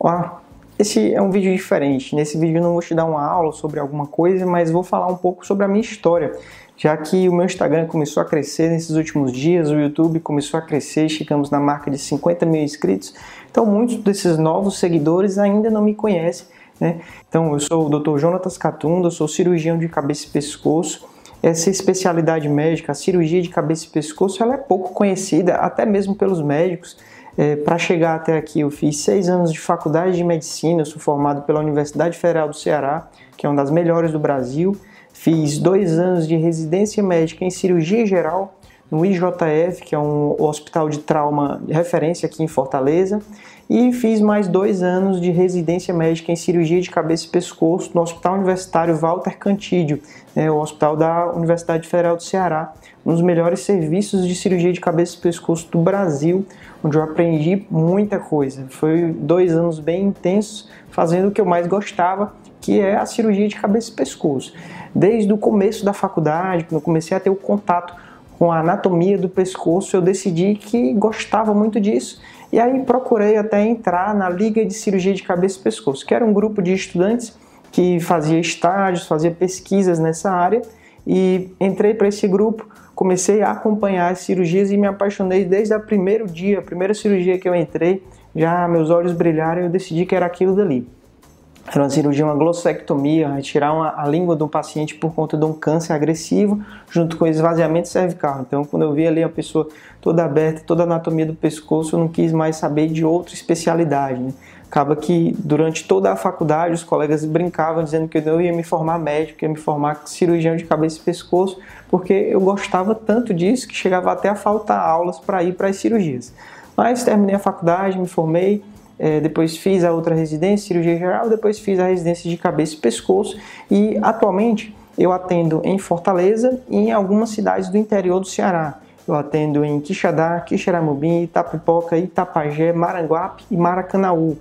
Olá, esse é um vídeo diferente. Nesse vídeo não vou te dar uma aula sobre alguma coisa, mas vou falar um pouco sobre a minha história, já que o meu Instagram começou a crescer nesses últimos dias, o YouTube começou a crescer, chegamos na marca de 50 mil inscritos, então muitos desses novos seguidores ainda não me conhecem. Né? Então eu sou o Dr. Jonatas Catunda, sou cirurgião de cabeça e pescoço. Essa especialidade médica, a cirurgia de cabeça e pescoço, ela é pouco conhecida, até mesmo pelos médicos. É, Para chegar até aqui, eu fiz seis anos de faculdade de medicina, eu sou formado pela Universidade Federal do Ceará, que é uma das melhores do Brasil. Fiz dois anos de residência médica em cirurgia geral no IJF, que é um hospital de trauma de referência aqui em Fortaleza, e fiz mais dois anos de residência médica em cirurgia de cabeça e pescoço no Hospital Universitário Walter Cantídio, né, o hospital da Universidade Federal do Ceará, um dos melhores serviços de cirurgia de cabeça e pescoço do Brasil, onde eu aprendi muita coisa. Foi dois anos bem intensos, fazendo o que eu mais gostava, que é a cirurgia de cabeça e pescoço. Desde o começo da faculdade, quando eu comecei a ter o contato com a anatomia do pescoço, eu decidi que gostava muito disso. E aí procurei até entrar na Liga de Cirurgia de Cabeça e Pescoço, que era um grupo de estudantes que fazia estágios, fazia pesquisas nessa área. E entrei para esse grupo, comecei a acompanhar as cirurgias e me apaixonei desde o primeiro dia, a primeira cirurgia que eu entrei, já meus olhos brilharam e eu decidi que era aquilo dali. Era uma cirurgia, uma glossectomia, retirar uma, a língua do paciente por conta de um câncer agressivo, junto com esvaziamento cervical. Então, quando eu vi ali a pessoa toda aberta, toda a anatomia do pescoço, eu não quis mais saber de outra especialidade. Né? Acaba que durante toda a faculdade os colegas brincavam dizendo que eu ia me formar médico, ia me formar cirurgião de cabeça e pescoço, porque eu gostava tanto disso que chegava até a faltar aulas para ir para as cirurgias. Mas terminei a faculdade, me formei, é, depois fiz a outra residência, cirurgia geral, depois fiz a residência de cabeça e pescoço e atualmente eu atendo em Fortaleza e em algumas cidades do interior do Ceará. Eu atendo em Quixadá, Quixeramobim, Itapipoca, Itapajé, Maranguape e Maracanaú.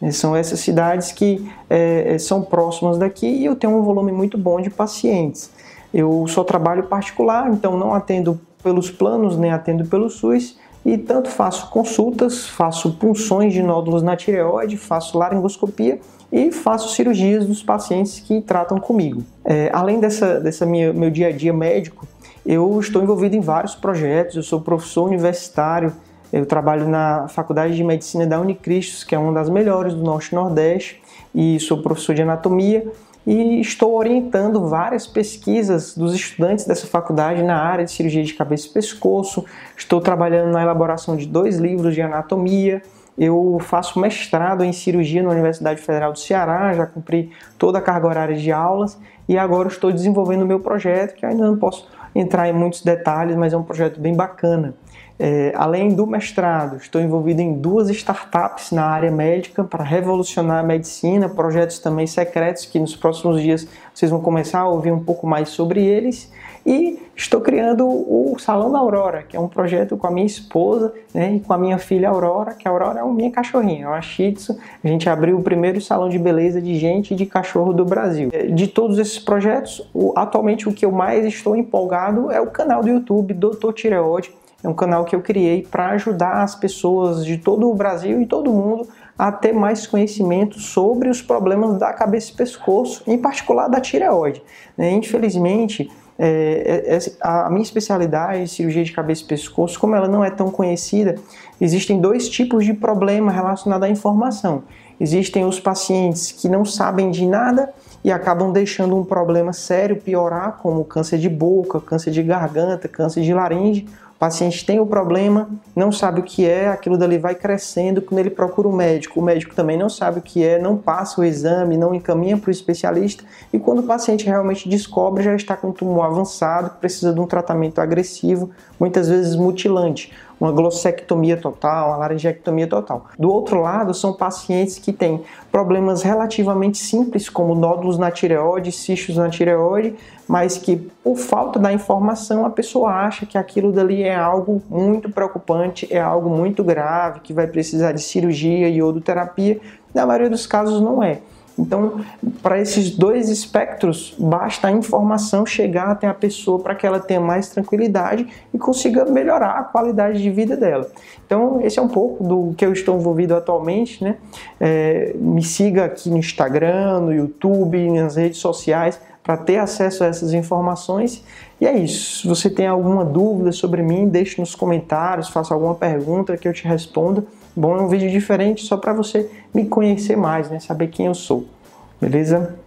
É, são essas cidades que é, é, são próximas daqui e eu tenho um volume muito bom de pacientes. Eu só trabalho particular, então não atendo pelos planos, nem atendo pelo SUS, e tanto faço consultas, faço punções de nódulos na tireoide, faço laringoscopia e faço cirurgias dos pacientes que tratam comigo. É, além dessa, dessa minha, meu dia a dia médico, eu estou envolvido em vários projetos, eu sou professor universitário, eu trabalho na Faculdade de Medicina da Unicristos, que é uma das melhores do Norte e Nordeste, e sou professor de anatomia e estou orientando várias pesquisas dos estudantes dessa faculdade na área de cirurgia de cabeça e pescoço. Estou trabalhando na elaboração de dois livros de anatomia. Eu faço mestrado em cirurgia na Universidade Federal do Ceará, já cumpri toda a carga horária de aulas e agora estou desenvolvendo o meu projeto, que ainda não posso entrar em muitos detalhes, mas é um projeto bem bacana. É, além do mestrado, estou envolvido em duas startups na área médica para revolucionar a medicina, projetos também secretos que nos próximos dias vocês vão começar a ouvir um pouco mais sobre eles. E estou criando o Salão da Aurora, que é um projeto com a minha esposa né, e com a minha filha Aurora, que a Aurora é uma minha cachorrinha, é uma Shih Tzu. A gente abriu o primeiro salão de beleza de gente e de cachorro do Brasil. É, de todos esses projetos, atualmente o que eu mais estou empolgado é o canal do YouTube Doutor Tireoide, é um canal que eu criei para ajudar as pessoas de todo o Brasil e todo mundo a ter mais conhecimento sobre os problemas da cabeça e pescoço, em particular da tireoide. Né? Infelizmente, é, é, é, a minha especialidade, cirurgia de cabeça e pescoço, como ela não é tão conhecida, existem dois tipos de problema relacionado à informação. Existem os pacientes que não sabem de nada e acabam deixando um problema sério piorar, como câncer de boca, câncer de garganta, câncer de laringe, paciente tem o problema, não sabe o que é, aquilo dali vai crescendo, quando ele procura o médico, o médico também não sabe o que é, não passa o exame, não encaminha para o especialista, e quando o paciente realmente descobre, já está com um tumor avançado, precisa de um tratamento agressivo, muitas vezes mutilante uma glossectomia total, uma laringectomia total. Do outro lado, são pacientes que têm problemas relativamente simples, como nódulos na tireoide, cistos na tireoide, mas que por falta da informação a pessoa acha que aquilo dali é algo muito preocupante, é algo muito grave, que vai precisar de cirurgia e odoterapia. Na maioria dos casos não é. Então, para esses dois espectros, basta a informação chegar até a pessoa para que ela tenha mais tranquilidade e consiga melhorar a qualidade de vida dela. Então, esse é um pouco do que eu estou envolvido atualmente. Né? É, me siga aqui no Instagram, no YouTube, nas redes sociais para ter acesso a essas informações. E é isso. Se você tem alguma dúvida sobre mim, deixe nos comentários, faça alguma pergunta que eu te responda. Bom, é um vídeo diferente só para você me conhecer mais, né? Saber quem eu sou. Beleza?